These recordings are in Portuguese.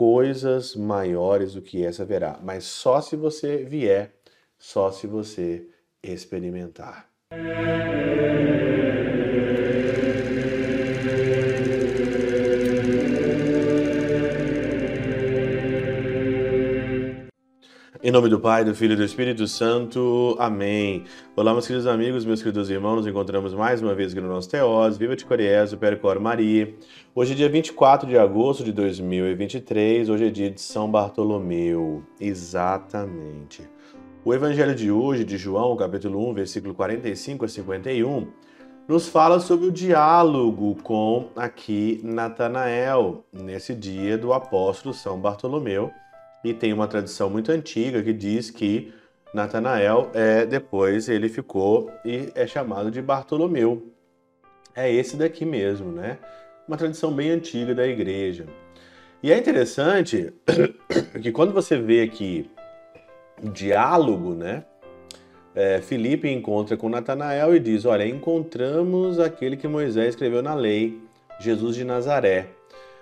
coisas maiores do que essa verá, mas só se você vier, só se você experimentar. Em nome do Pai, do Filho e do Espírito Santo. Amém. Olá, meus queridos amigos, meus queridos irmãos. Nos encontramos mais uma vez aqui no nosso Teós. Viva de Coriés, o Percor Maria. Hoje é dia 24 de agosto de 2023. Hoje é dia de São Bartolomeu. Exatamente. O evangelho de hoje, de João, capítulo 1, versículo 45 a 51, nos fala sobre o diálogo com aqui Natanael, nesse dia do apóstolo São Bartolomeu e tem uma tradição muito antiga que diz que Natanael, é, depois ele ficou e é chamado de Bartolomeu. É esse daqui mesmo, né? Uma tradição bem antiga da igreja. E é interessante que quando você vê aqui diálogo, né? É, Filipe encontra com Natanael e diz: Olha, encontramos aquele que Moisés escreveu na lei, Jesus de Nazaré.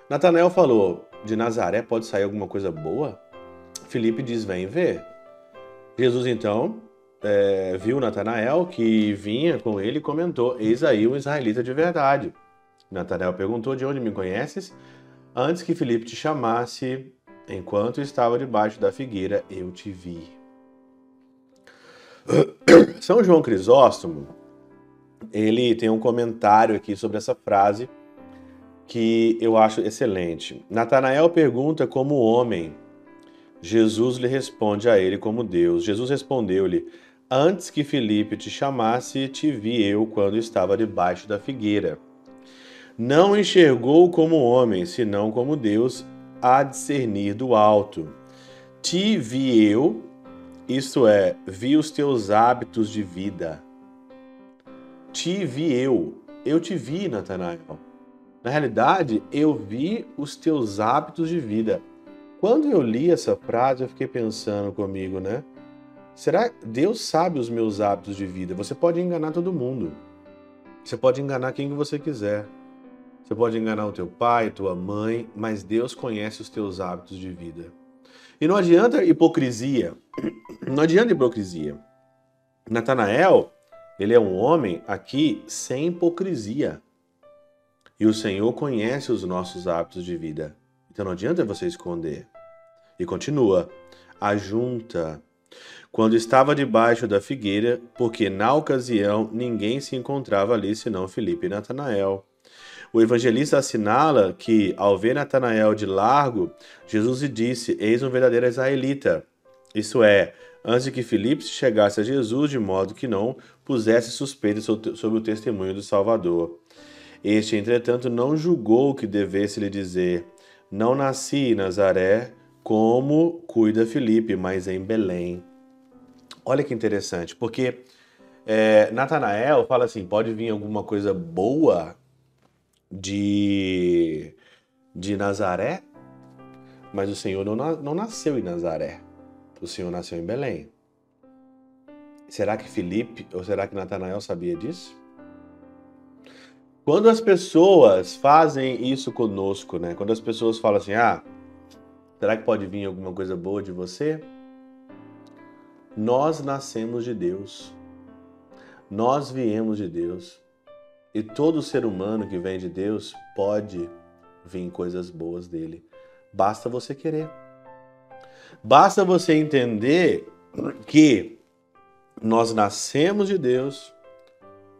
Natanael falou: De Nazaré pode sair alguma coisa boa? Felipe diz: Vem ver. Jesus então é, viu Natanael que vinha com ele e comentou: Eis aí um israelita de verdade. Natanael perguntou: De onde me conheces? Antes que Felipe te chamasse, enquanto estava debaixo da figueira, eu te vi. São João Crisóstomo, ele tem um comentário aqui sobre essa frase que eu acho excelente. Natanael pergunta como homem Jesus lhe responde a ele como Deus. Jesus respondeu-lhe: Antes que Felipe te chamasse, te vi eu quando estava debaixo da figueira. Não enxergou como homem, senão como Deus a discernir do alto. Te vi eu, isto é, vi os teus hábitos de vida. Te vi eu, eu te vi, Natanael. Na realidade, eu vi os teus hábitos de vida. Quando eu li essa frase, eu fiquei pensando comigo, né? Será que Deus sabe os meus hábitos de vida? Você pode enganar todo mundo. Você pode enganar quem você quiser. Você pode enganar o teu pai, tua mãe, mas Deus conhece os teus hábitos de vida. E não adianta hipocrisia. Não adianta hipocrisia. Natanael, ele é um homem aqui sem hipocrisia. E o Senhor conhece os nossos hábitos de vida. Então não adianta você esconder. E continua: ajunta. Quando estava debaixo da figueira, porque na ocasião ninguém se encontrava ali senão Felipe e Natanael. O evangelista assinala que, ao ver Natanael de largo, Jesus lhe disse: Eis um verdadeiro israelita. Isso é, antes de que Filipe chegasse a Jesus, de modo que não pusesse suspeita sobre o testemunho do Salvador. Este, entretanto, não julgou que devesse lhe dizer: não nasci em Nazaré como cuida Felipe, mas em Belém. Olha que interessante, porque é, Natanael fala assim: pode vir alguma coisa boa de, de Nazaré, mas o Senhor não, não nasceu em Nazaré, o Senhor nasceu em Belém. Será que Felipe ou será que Natanael sabia disso? Quando as pessoas fazem isso conosco, né? Quando as pessoas falam assim: "Ah, será que pode vir alguma coisa boa de você?" Nós nascemos de Deus. Nós viemos de Deus. E todo ser humano que vem de Deus pode vir coisas boas dele. Basta você querer. Basta você entender que nós nascemos de Deus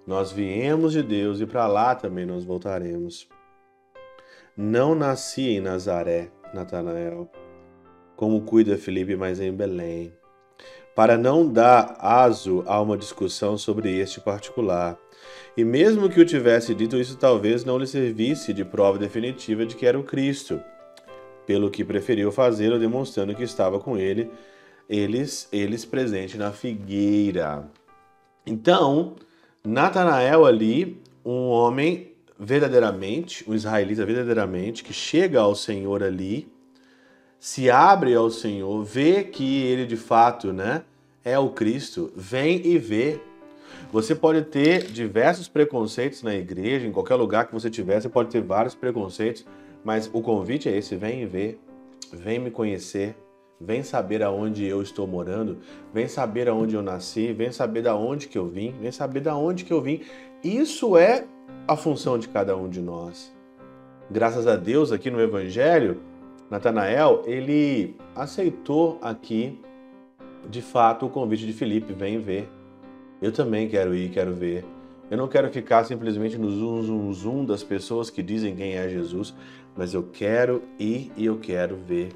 nós viemos de Deus e para lá também nós voltaremos. Não nasci em Nazaré, Natanael, como cuida Felipe, mas em Belém, para não dar aso a uma discussão sobre este particular. E mesmo que o tivesse dito, isso talvez não lhe servisse de prova definitiva de que era o Cristo, pelo que preferiu fazê-lo demonstrando que estava com ele, eles, eles presente na figueira. Então, Natanael ali, um homem verdadeiramente, um israelita verdadeiramente, que chega ao Senhor ali, se abre ao Senhor, vê que ele de fato, né, é o Cristo, vem e vê. Você pode ter diversos preconceitos na igreja, em qualquer lugar que você tiver, você pode ter vários preconceitos, mas o convite é esse, vem e vê. vem me conhecer, vem saber aonde eu estou morando, vem saber aonde eu nasci, vem saber da onde que eu vim, vem saber da onde que eu vim. Isso é a função de cada um de nós. Graças a Deus, aqui no Evangelho, Natanael, ele aceitou aqui, de fato, o convite de Filipe, vem ver. Eu também quero ir, quero ver. Eu não quero ficar simplesmente no zoom, zoom, zoom das pessoas que dizem quem é Jesus, mas eu quero ir e eu quero ver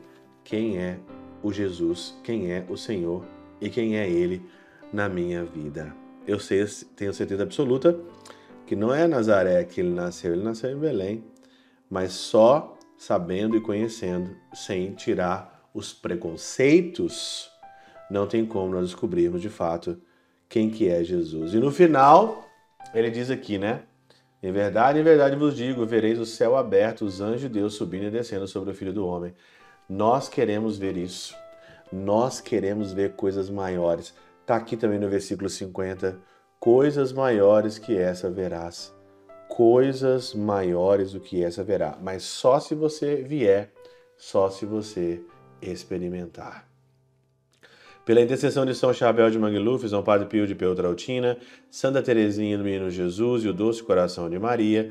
quem é o Jesus, quem é o Senhor e quem é Ele na minha vida. Eu sei, tenho certeza absoluta que não é Nazaré que ele nasceu, ele nasceu em Belém, mas só sabendo e conhecendo, sem tirar os preconceitos, não tem como nós descobrirmos de fato quem que é Jesus. E no final, ele diz aqui, né? Em verdade, em verdade vos digo: vereis o céu aberto, os anjos de Deus subindo e descendo sobre o Filho do Homem. Nós queremos ver isso. Nós queremos ver coisas maiores. Está aqui também no versículo 50. Coisas maiores que essa verás. Coisas maiores do que essa verá. Mas só se você vier, só se você experimentar. Pela intercessão de São Chabel de Mangluf, São Padre Pio de Peltrautina, Santa Teresinha do Menino Jesus e o Doce Coração de Maria,